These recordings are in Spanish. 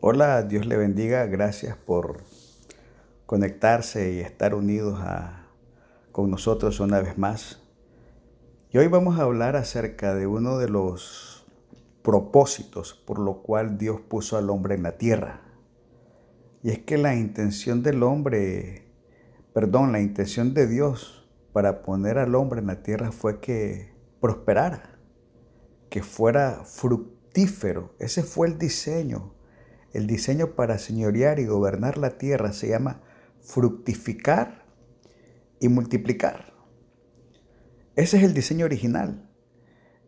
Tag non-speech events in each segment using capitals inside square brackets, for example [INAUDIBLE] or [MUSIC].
Hola, Dios le bendiga. Gracias por conectarse y estar unidos con nosotros una vez más. Y hoy vamos a hablar acerca de uno de los propósitos por lo cual Dios puso al hombre en la tierra. Y es que la intención del hombre, perdón, la intención de Dios para poner al hombre en la tierra fue que prosperara, que fuera fructífero. Ese fue el diseño el diseño para señorear y gobernar la tierra se llama fructificar y multiplicar. Ese es el diseño original.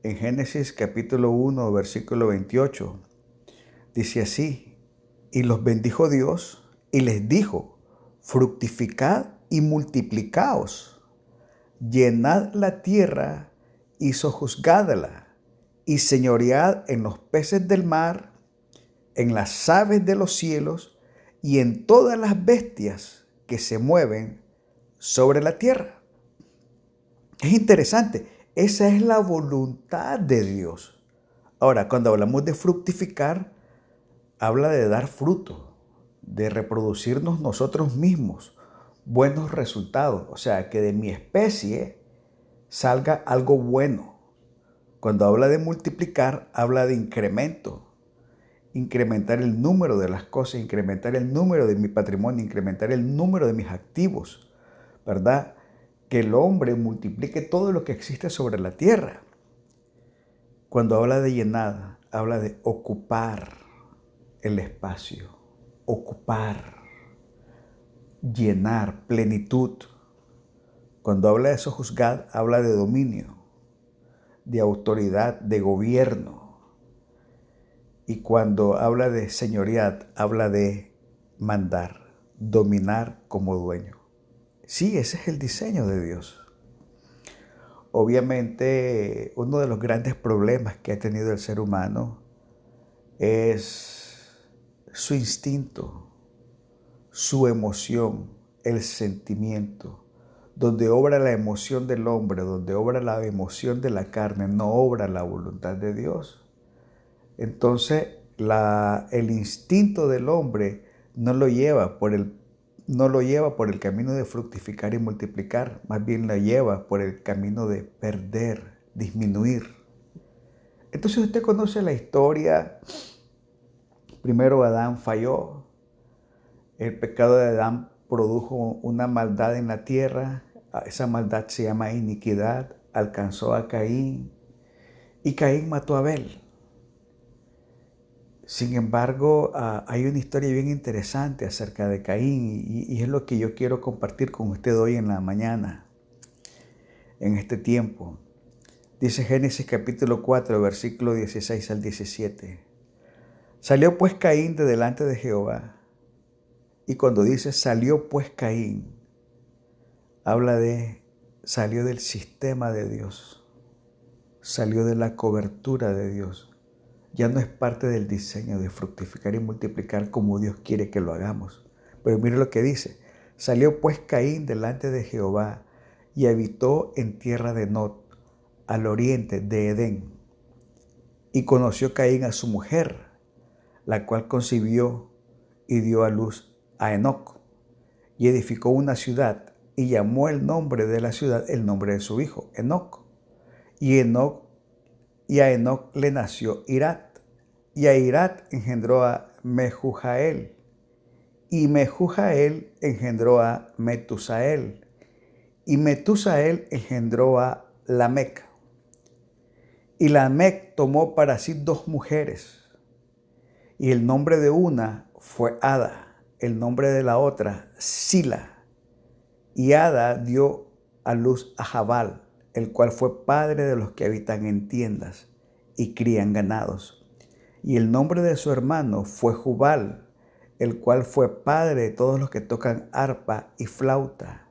En Génesis capítulo 1, versículo 28, dice así, y los bendijo Dios y les dijo, fructificad y multiplicaos, llenad la tierra y sojuzgadla, y señoread en los peces del mar, en las aves de los cielos y en todas las bestias que se mueven sobre la tierra. Es interesante, esa es la voluntad de Dios. Ahora, cuando hablamos de fructificar, habla de dar fruto, de reproducirnos nosotros mismos, buenos resultados, o sea, que de mi especie salga algo bueno. Cuando habla de multiplicar, habla de incremento, incrementar el número de las cosas, incrementar el número de mi patrimonio, incrementar el número de mis activos, ¿verdad? Que el hombre multiplique todo lo que existe sobre la tierra. Cuando habla de llenada, habla de ocupar el espacio, ocupar, llenar, plenitud. Cuando habla de sojuzgar, habla de dominio, de autoridad, de gobierno y cuando habla de señorías, habla de mandar, dominar como dueño. Sí, ese es el diseño de Dios. Obviamente, uno de los grandes problemas que ha tenido el ser humano es su instinto, su emoción, el sentimiento. Donde obra la emoción del hombre, donde obra la emoción de la carne, no obra la voluntad de Dios. Entonces, el instinto del hombre no lo lleva por el no lo lleva por el camino de fructificar y multiplicar, más bien lo lleva por el camino de perder, disminuir. Entonces usted conoce la historia. Primero Adán falló. El pecado de Adán produjo una maldad en la tierra. Esa maldad se llama iniquidad. Alcanzó a Caín. Y Caín mató a Abel. Sin embargo, ah, hay una historia bien interesante acerca de Caín y, es lo que yo quiero compartir con usted hoy en la mañana, en este tiempo. Dice Génesis capítulo 4, versículo 16 al 17. Salió pues Caín de delante de Jehová. Y cuando dice salió pues Caín, habla de salió del sistema de Dios, salió de la cobertura de Dios ya no es parte del diseño de fructificar y multiplicar como Dios quiere que lo hagamos. Pero mire lo que dice. Salió pues Caín delante de Jehová y habitó en tierra de Not, al oriente de Edén. Y conoció Caín a su mujer, la cual concibió y dio a luz a Enoc. Y edificó una ciudad y llamó el nombre de la ciudad el nombre de su hijo, Enoc. Y Enoc y a Enoc le nació Irat, y a Irat engendró a Mehujael, y Mehujael engendró a Metusael, y Metusael engendró a Lamec. Y Lamec tomó para sí dos mujeres, y el nombre de una fue Ada, el nombre de la otra Sila. Y Ada dio a luz a Jabal, el cual fue padre de los que habitan en tiendas y crían ganados. Y el nombre de su hermano fue Jubal, el cual fue padre de todos los que tocan arpa y flauta.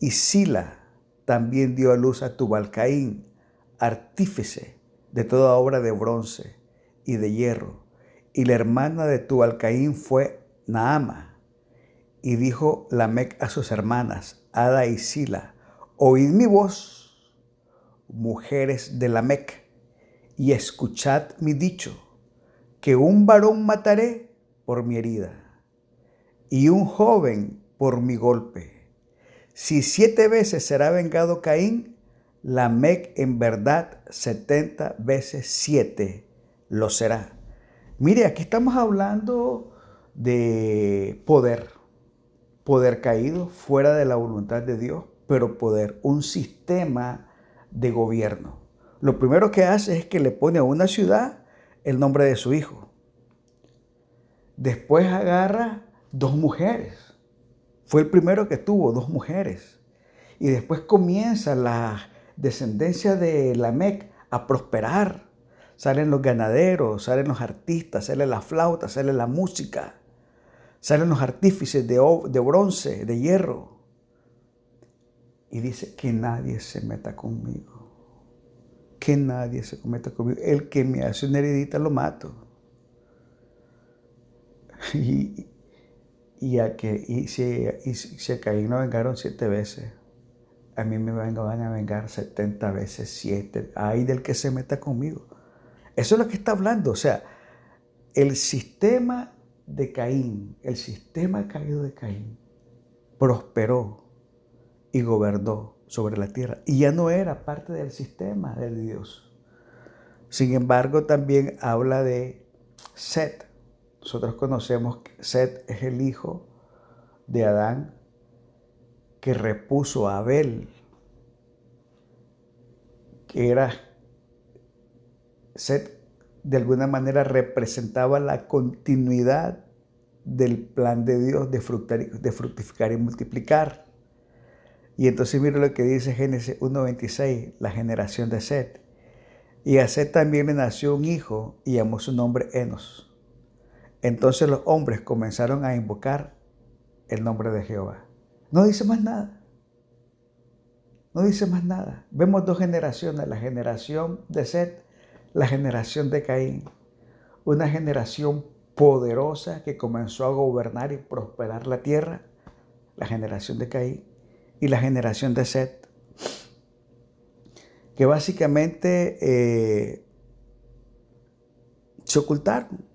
Y Sila también dio a luz a Tubalcaín, artífice de toda obra de bronce y de hierro. Y la hermana de Tubalcaín fue Naama. Y dijo Lamec a sus hermanas, Ada y Sila, oíd mi voz mujeres de Lamec, y escuchad mi dicho, que un varón mataré por mi herida y un joven por mi golpe. Si siete veces será vengado Caín, Lamec en verdad setenta veces siete lo será. Mire, aquí estamos hablando de poder, poder caído fuera de la voluntad de Dios, pero poder, un sistema de gobierno. Lo primero que hace es que le pone a una ciudad el nombre de su hijo. Después agarra dos mujeres. Fue el primero que tuvo dos mujeres. Y después comienza la descendencia de Lamec a prosperar. Salen los ganaderos, salen los artistas, sale la flauta, sale la música, salen los artífices de, de bronce, de hierro. Y dice que nadie se meta conmigo que nadie se cometa conmigo. El que me hace una heredita lo mato. [LAUGHS] Y, y a que y si, y a Caín lo vengaron siete veces, a mí me van, a vengar setenta veces siete. Ay del que se meta conmigo. Eso es lo que está hablando. O sea, el sistema de Caín, el sistema caído de Caín, prosperó y gobernó sobre la tierra y ya no era parte del sistema de Dios. Sin embargo, también habla de Set. Nosotros conocemos que Set es el hijo de Adán que repuso a Abel, que era Set de alguna manera representaba la continuidad del plan de Dios de fructificar y multiplicar. Y entonces mire lo que dice Génesis 1.26, la generación de Set. Y a Set también le nació un hijo y llamó su nombre Enos. Entonces los hombres comenzaron a invocar el nombre de Jehová. No dice más nada. No dice más nada. Vemos dos generaciones, la generación de Set, la generación de Caín. Una generación poderosa que comenzó a gobernar y prosperar la tierra, la generación de Caín y la generación de Set, que básicamente eh, se ocultaron.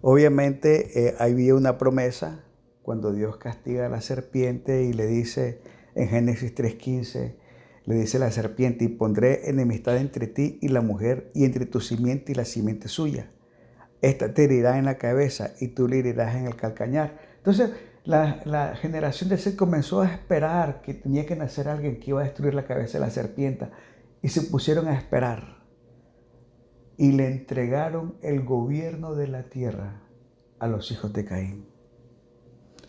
Obviamente eh, había una promesa cuando Dios castiga a la serpiente y le dice en Génesis 3.15, le dice la serpiente, y pondré enemistad entre ti y la mujer, y entre tu simiente y la simiente suya. Esta te herirá en la cabeza y tú le herirás en el calcañar. Entonces, la, generación de Seth comenzó a esperar que tenía que nacer alguien que iba a destruir la cabeza de la serpiente y se pusieron a esperar y le entregaron el gobierno de la tierra a los hijos de Caín.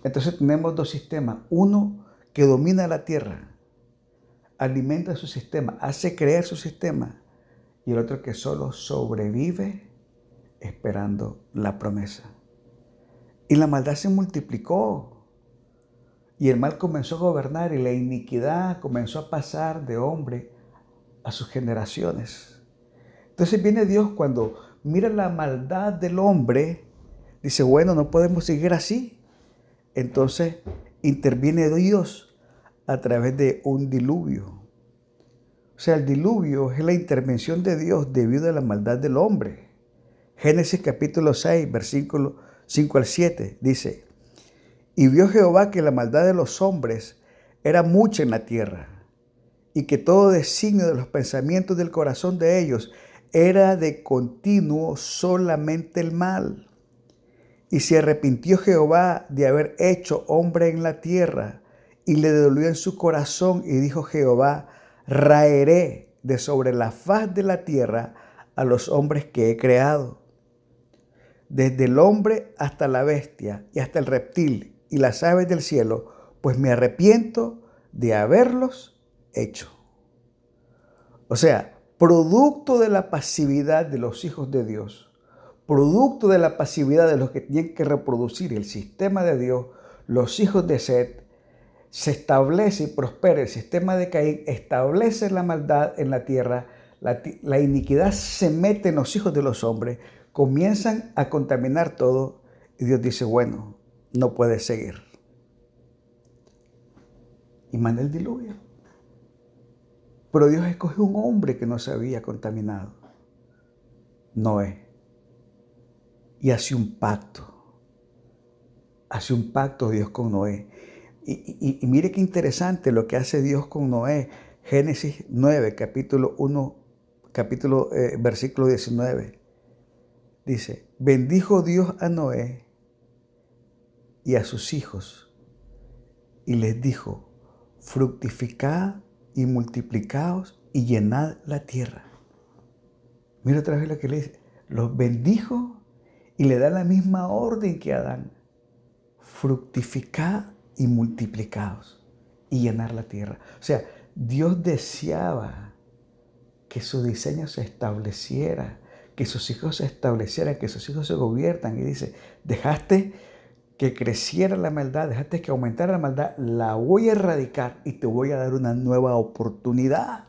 Entonces tenemos dos sistemas. Uno que domina la tierra, alimenta su sistema, hace creer su sistema, y el otro que solo sobrevive esperando la promesa. Y la maldad se multiplicó. Y el mal comenzó a gobernar y la iniquidad comenzó a pasar de hombre a sus generaciones. Entonces viene Dios cuando mira la maldad del hombre, dice, bueno, no podemos seguir así. Entonces interviene Dios a través de un diluvio. O sea, el diluvio es la intervención de Dios debido a la maldad del hombre. Génesis capítulo 6, versículo 5 al 7 dice, y vio Jehová que la maldad de los hombres era mucha en la tierra, y que todo designio de los pensamientos del corazón de ellos era de continuo solamente el mal. Y se arrepintió Jehová de haber hecho hombre en la tierra, y le dolió en su corazón, y dijo Jehová, raeré de sobre la faz de la tierra a los hombres que he creado desde el hombre hasta la bestia y hasta el reptil y las aves del cielo, pues me arrepiento de haberlos hecho. O sea, producto de la pasividad de los hijos de Dios, producto de la pasividad de los que tienen que reproducir el sistema de Dios, los hijos de Seth, se establece y prospera el sistema de Caín, establece la maldad en la tierra, la, la iniquidad se mete en los hijos de los hombres, comienzan a contaminar todo y Dios dice, bueno, no puede seguir. Y manda el diluvio. Pero Dios escogió un hombre que no se había contaminado. Noé. y hace un pacto. Hace un pacto Dios con Noé. Y, mire qué interesante lo que hace Dios con Noé. Génesis 9, capítulo 1, capítulo, eh, versículo 19. Dice, bendijo Dios a Noé y a sus hijos y les dijo, fructificad y multiplicaos y llenad la tierra. Mira otra vez lo que le dice, los bendijo y le da la misma orden que Adán, fructificad y multiplicaos y llenar la tierra. O sea, Dios deseaba que su diseño se estableciera, que sus hijos se establecieran, que sus hijos se gobiernan. Y dice, dejaste que creciera la maldad, dejaste que aumentara la maldad, la voy a erradicar y te voy a dar una nueva oportunidad.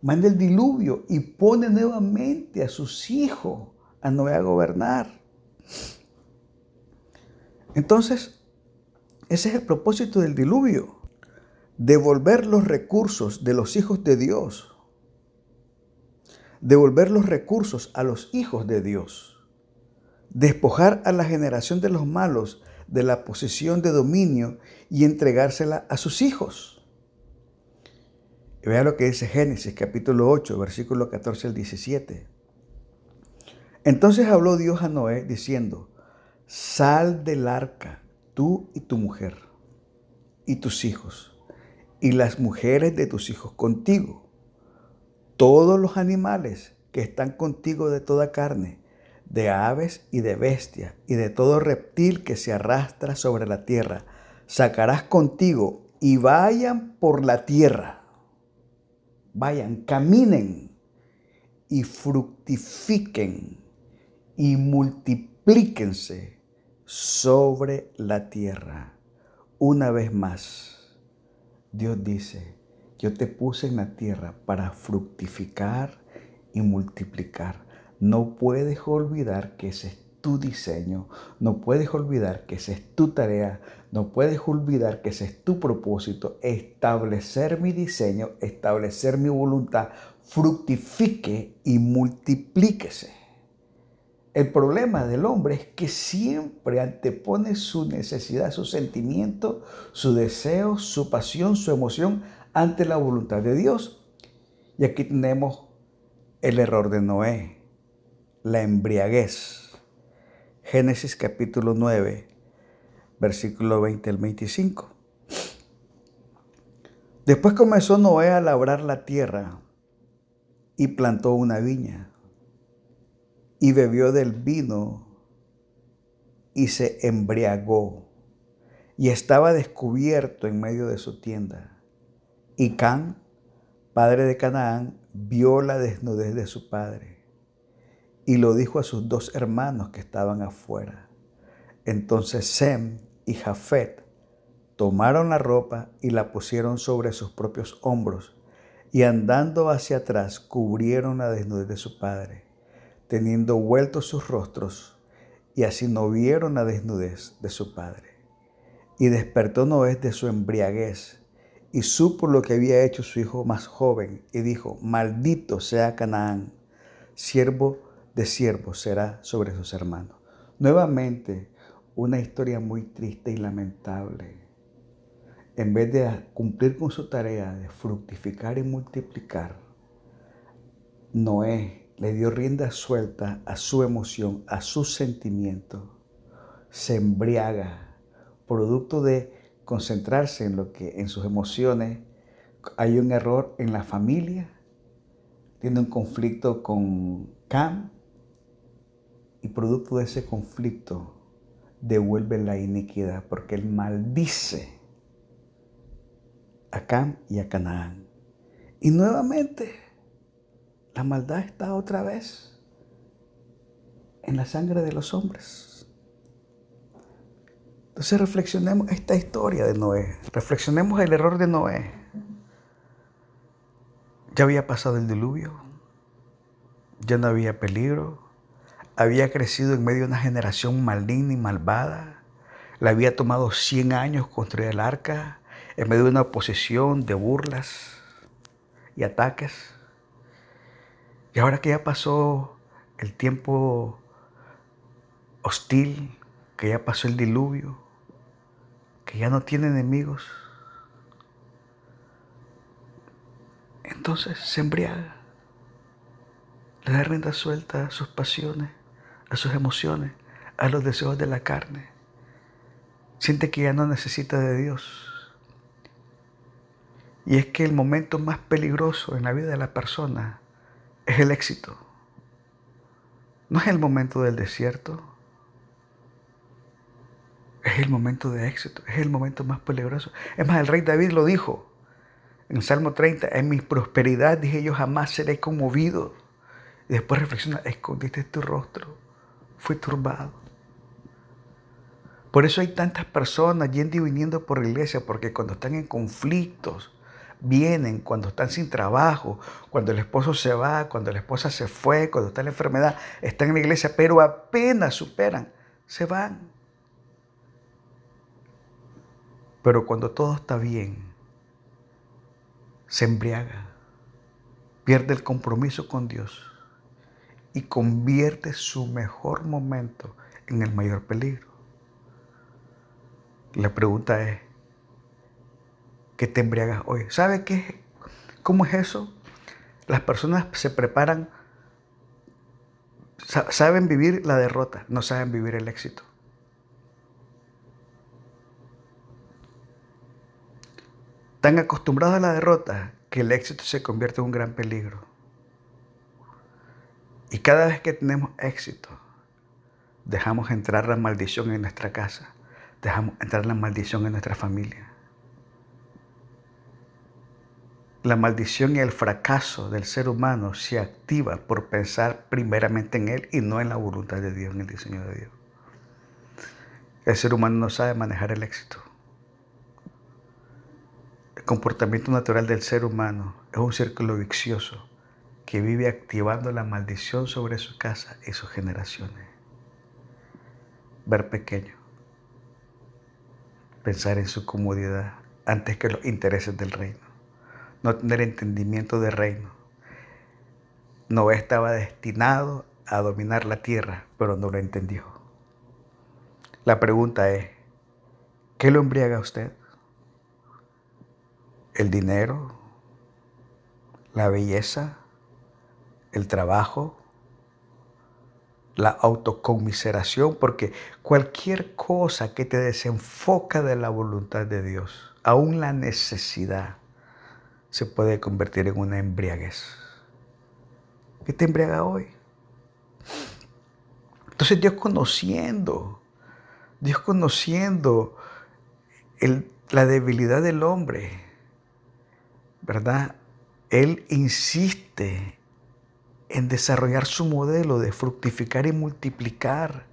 Manda el diluvio y pone nuevamente a sus hijos a Noé a gobernar. Entonces, ese es el propósito del diluvio, devolver los recursos de los hijos de Dios, devolver los recursos a los hijos de Dios, despojar a la generación de los malos de la posición de dominio y entregársela a sus hijos. Vea lo que dice Génesis capítulo 8, versículo 14 al 17. Entonces habló Dios a Noé diciendo, sal del arca tú y tu mujer, y tus hijos, y las mujeres de tus hijos contigo, todos los animales que están contigo de toda carne, de aves y de bestias, y de todo reptil que se arrastra sobre la tierra, sacarás contigo y vayan por la tierra. Vayan, caminen y fructifiquen y multiplíquense sobre la tierra. Una vez más, Dios dice, yo te puse en la tierra para fructificar y multiplicar. No puedes olvidar que ese es tu diseño, no puedes olvidar que esa es tu tarea, no puedes olvidar que ese es tu propósito, establecer mi diseño, establecer mi voluntad, fructifique y multiplíquese. El problema del hombre es que siempre antepone su necesidad, su sentimiento, su deseo, su pasión, su emoción ante la voluntad de Dios. Y aquí tenemos el error de Noé, la embriaguez. Génesis capítulo 9, versículo 20 al 25. Después comenzó Noé a labrar la tierra y plantó una viña y bebió del vino y se embriagó y estaba descubierto en medio de su tienda. Y Can, padre de Canaán, vio la desnudez de su padre y lo dijo a sus dos hermanos que estaban afuera. Entonces Sem y Jafet tomaron la ropa y la pusieron sobre sus propios hombros y andando hacia atrás cubrieron la desnudez de su padre teniendo vueltos sus rostros, y así no vieron la desnudez de su padre. Y despertó Noé de su embriaguez, y supo lo que había hecho su hijo más joven, y dijo, maldito sea Canaán, siervo de siervo será sobre sus hermanos. Nuevamente, una historia muy triste y lamentable. En vez de cumplir con su tarea de fructificar y multiplicar, Noé le dio rienda suelta a su emoción, a su sentimiento, se embriaga, producto de concentrarse en lo que en sus emociones hay un error en la familia, tiene un conflicto con Cam y producto de ese conflicto devuelve la iniquidad porque él maldice a Cam y a Canaán. Y nuevamente la maldad está otra vez en la sangre de los hombres. Entonces reflexionemos esta historia de Noé. Reflexionemos el error de Noé. Ya había pasado el diluvio. Ya no había peligro. Había crecido en medio de una generación maligna y malvada. Le había tomado 100 años construir el arca en medio de una oposición de burlas y ataques. Y ahora que ya pasó el tiempo hostil, que ya pasó el diluvio, ya no tiene enemigos. Entonces se embriaga, le da rienda suelta a sus pasiones, a sus emociones, a los deseos de la carne. Siente que ya no necesita de Dios. Y es que el momento más peligroso en la vida de la persona es el éxito. No es el momento del desierto. Es el momento de éxito. Es el momento más peligroso. Es más, el rey David lo dijo en Salmo 30. En mi prosperidad dije yo jamás seré conmovido. Y después reflexiona, escondiste tu rostro. Fui turbado. Por eso hay tantas personas yendo y viniendo por la iglesia, porque cuando están en conflictos, vienen cuando están sin trabajo, cuando el esposo se va, cuando la esposa se fue, cuando está la enfermedad, están en la iglesia, pero apenas superan, se van. Pero cuando todo está bien, se embriaga, pierde el compromiso con Dios y convierte su mejor momento en el mayor peligro. La pregunta es, que te embriagas hoy. ¿Sabe qué? ¿Cómo es eso? Las personas se preparan, saben vivir la derrota, no saben vivir el éxito. Tan acostumbrados a la derrota que el éxito se convierte en un gran peligro. Y cada vez que tenemos éxito, dejamos entrar la maldición en nuestra casa, dejamos entrar la maldición en nuestra familia. La maldición y el fracaso del ser humano se activa por pensar primeramente en él y no en la voluntad de Dios, en el diseño de Dios. El ser humano no sabe manejar el éxito. Comportamiento natural del ser humano es un círculo vicioso que vive activando la maldición sobre su casa y sus generaciones. Ver pequeño, pensar en su comodidad antes que los intereses del reino no tener entendimiento de reino. Noé estaba destinado a dominar la tierra, pero no lo entendió. La pregunta es, ¿qué lo embriaga a usted? ¿El dinero? ¿La belleza? ¿El trabajo? la autocomiseración, porque cualquier cosa que te desenfoca de la voluntad de Dios, aún la necesidad, se puede convertir en una embriaguez. ¿Qué te embriaga hoy? Entonces Dios conociendo, Dios conociendo la debilidad del hombre, ¿verdad? Él insiste en desarrollar su modelo de fructificar y multiplicar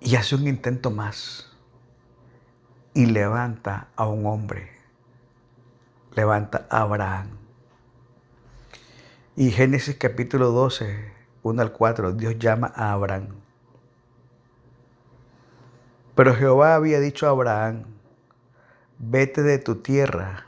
y hace un intento más y levanta a un hombre levanta a Abraham. Y Génesis capítulo 12, 1 al 4, Dios llama a Abraham. Pero Jehová había dicho a Abraham, vete de tu tierra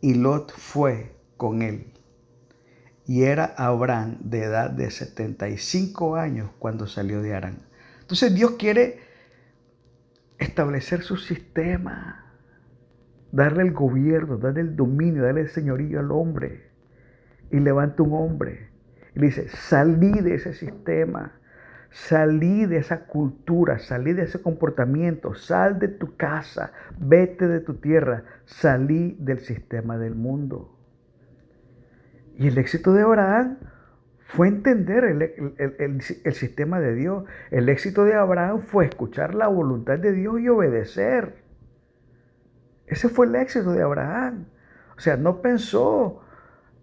Y Lot fue con él. Y era Abraham de edad de 75 años cuando salió de Arán. Entonces Dios quiere establecer su sistema darle el gobierno, darle el dominio, darle el señorío al hombre. Y levanta un hombre y dice, salí de ese sistema, salí de esa cultura, salí de ese comportamiento, sal de tu casa, vete de tu tierra, salí del sistema del mundo. Y el éxito de Abraham fue entender el, el, sistema de Dios. El éxito de Abraham fue escuchar la voluntad de Dios y obedecer. Ese fue el éxito de Abraham. O sea, no pensó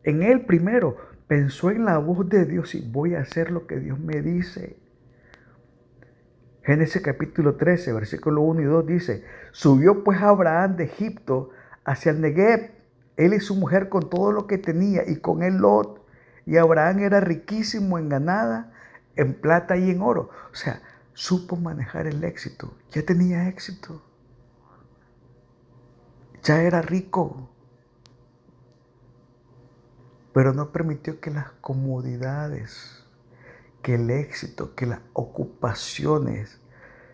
en él primero, pensó en la voz de Dios y voy a hacer lo que Dios me dice. Génesis capítulo 13, versículo 1 y 2 dice, subió pues Abraham de Egipto hacia el Negev, él y su mujer con todo lo que tenía y con él Lot. Y Abraham era riquísimo en ganada, en plata y en oro. O sea, supo manejar el éxito, ya tenía éxito, ya era rico, pero no permitió que las comodidades, que el éxito, que las ocupaciones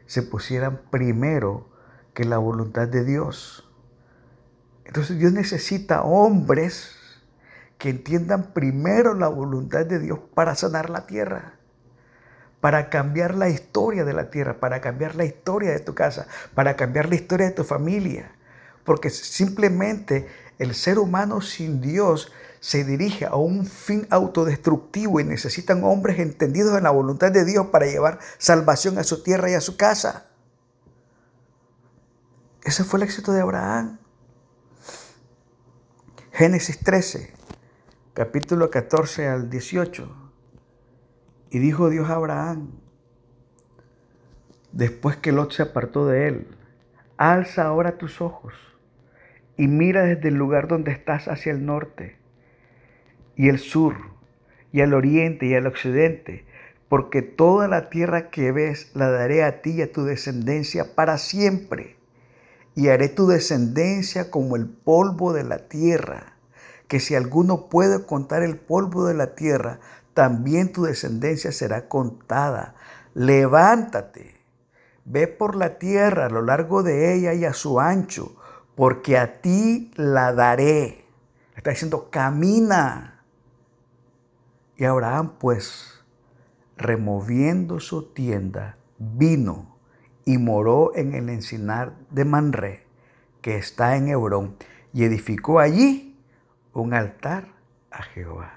se pusieran primero que la voluntad de Dios. Entonces Dios necesita hombres que entiendan primero la voluntad de Dios para sanar la tierra para cambiar la historia de la tierra, para cambiar la historia de tu casa, para cambiar la historia de tu familia. Porque simplemente el ser humano sin Dios se dirige a un fin autodestructivo y necesitan hombres entendidos en la voluntad de Dios para llevar salvación a su tierra y a su casa. Ese fue el éxito de Abraham. Génesis 13, capítulo 14 al 18. Y dijo Dios a Abraham, después que Lot se apartó de él, alza ahora tus ojos y mira desde el lugar donde estás hacia el norte y el sur y al oriente y al occidente, porque toda la tierra que ves la daré a ti y a tu descendencia para siempre, y haré tu descendencia como el polvo de la tierra, que si alguno puede contar el polvo de la tierra, también tu descendencia será contada. Levántate, ve por la tierra a lo largo de ella y a su ancho, porque a ti la daré. Está diciendo, camina. Y Abraham pues, removiendo su tienda, vino y moró en el encinar de Manré, que está en Hebrón, y edificó allí un altar a Jehová.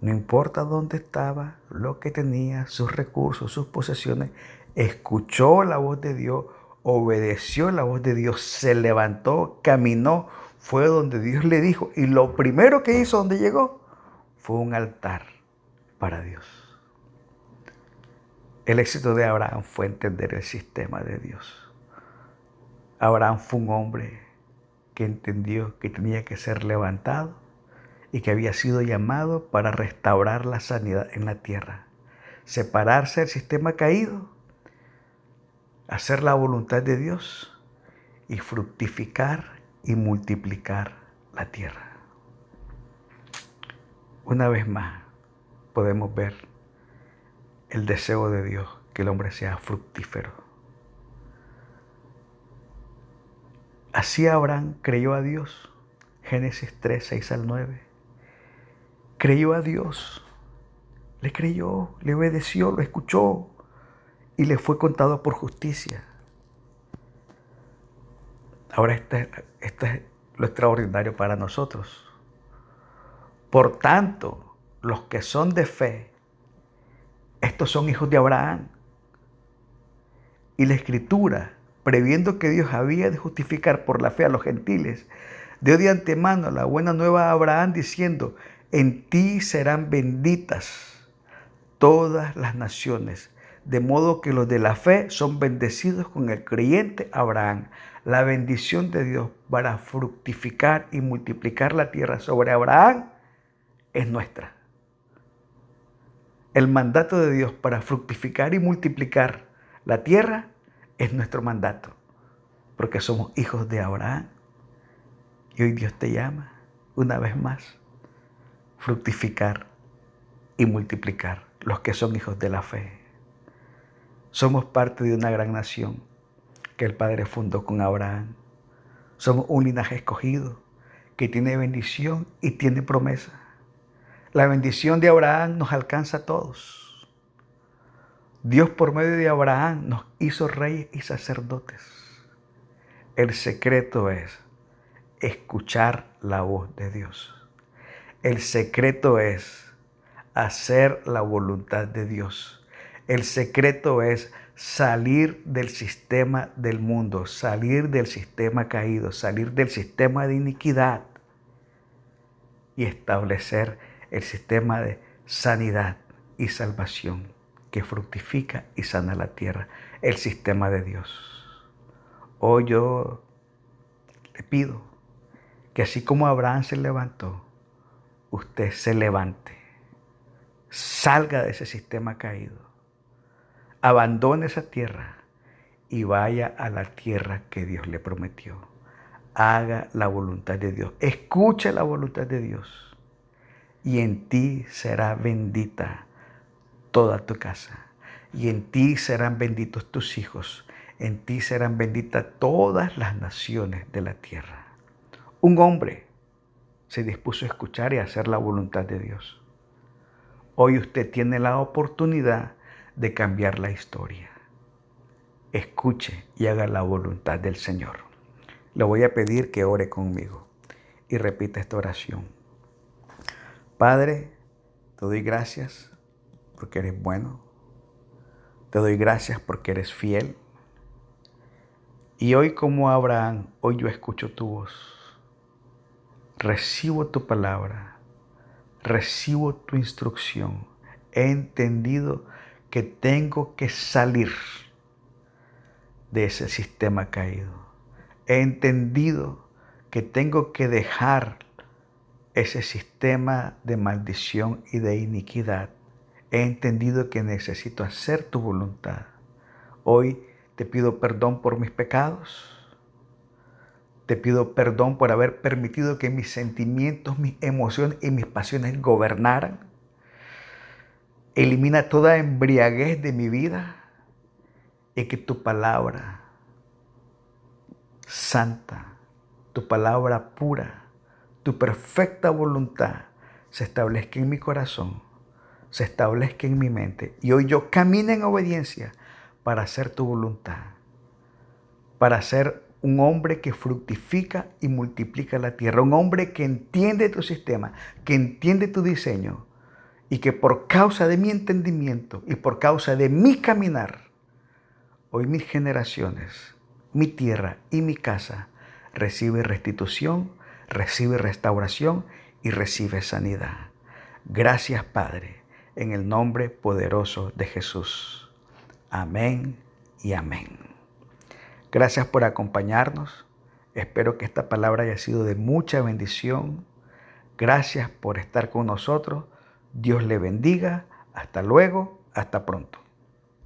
No importa dónde estaba, lo que tenía, sus recursos, sus posesiones, escuchó la voz de Dios, obedeció la voz de Dios, se levantó, caminó, fue donde Dios le dijo y lo primero que hizo donde llegó fue un altar para Dios. El éxito de Abraham fue entender el sistema de Dios. Abraham fue un hombre que entendió que tenía que ser levantado y que había sido llamado para restaurar la sanidad en la tierra, separarse del sistema caído, hacer la voluntad de Dios y fructificar y multiplicar la tierra. Una vez más podemos ver el deseo de Dios que el hombre sea fructífero. Así Abraham creyó a Dios, Génesis 3, 6 al 9 creyó a Dios, le creyó, le obedeció, lo escuchó y le fue contado por justicia. Ahora esto es lo extraordinario para nosotros. Por tanto, los que son de fe, estos son hijos de Abraham. Y la escritura, previendo que Dios había de justificar por la fe a los gentiles, dio de antemano la buena nueva a Abraham diciendo, en ti serán benditas todas las naciones, de modo que los de la fe son bendecidos con el creyente Abraham. La bendición de Dios para fructificar y multiplicar la tierra sobre Abraham es nuestra. El mandato de Dios para fructificar y multiplicar la tierra es nuestro mandato, porque somos hijos de Abraham. Y hoy Dios te llama una vez más fructificar y multiplicar los que son hijos de la fe. Somos parte de una gran nación que el Padre fundó con Abraham. Somos un linaje escogido que tiene bendición y tiene promesa. La bendición de Abraham nos alcanza a todos. Dios por medio de Abraham nos hizo reyes y sacerdotes. El secreto es escuchar la voz de Dios. El secreto es hacer la voluntad de Dios. El secreto es salir del sistema del mundo, salir del sistema caído, salir del sistema de iniquidad y establecer el sistema de sanidad y salvación que fructifica y sana la tierra, el sistema de Dios. Hoy yo le pido que así como Abraham se levantó, usted se levante, salga de ese sistema caído, abandone esa tierra y vaya a la tierra que Dios le prometió. Haga la voluntad de Dios, escuche la voluntad de Dios y en ti será bendita toda tu casa y en ti serán benditos tus hijos, en ti serán benditas todas las naciones de la tierra. Un hombre se dispuso a escuchar y a hacer la voluntad de Dios. Hoy usted tiene la oportunidad de cambiar la historia. Escuche y haga la voluntad del Señor. Le voy a pedir que ore conmigo y repita esta oración. Padre, te doy gracias porque eres bueno. Te doy gracias porque eres fiel. Y hoy como Abraham, hoy yo escucho tu voz recibo tu palabra, recibo tu instrucción. He entendido que tengo que salir de ese sistema caído. He entendido que tengo que dejar ese sistema de maldición y de iniquidad. He entendido que necesito hacer tu voluntad. Hoy te pido perdón por mis pecados te pido perdón por haber permitido que mis sentimientos, mis emociones y mis pasiones gobernaran. Elimina toda embriaguez de mi vida y que tu palabra santa, tu palabra pura, tu perfecta voluntad se establezca en mi corazón, se establezca en mi mente. Y hoy yo camino en obediencia para hacer tu voluntad, para hacer un hombre que fructifica y multiplica la tierra, un hombre que entiende tu sistema, que entiende tu diseño y que por causa de mi entendimiento y por causa de mi caminar, hoy mis generaciones, mi tierra y mi casa recibe restitución, recibe restauración y recibe sanidad. Gracias Padre, en el nombre poderoso de Jesús. Amén y amén. Gracias por acompañarnos. Espero que esta palabra haya sido de mucha bendición. Gracias por estar con nosotros. Dios le bendiga. Hasta luego. Hasta pronto.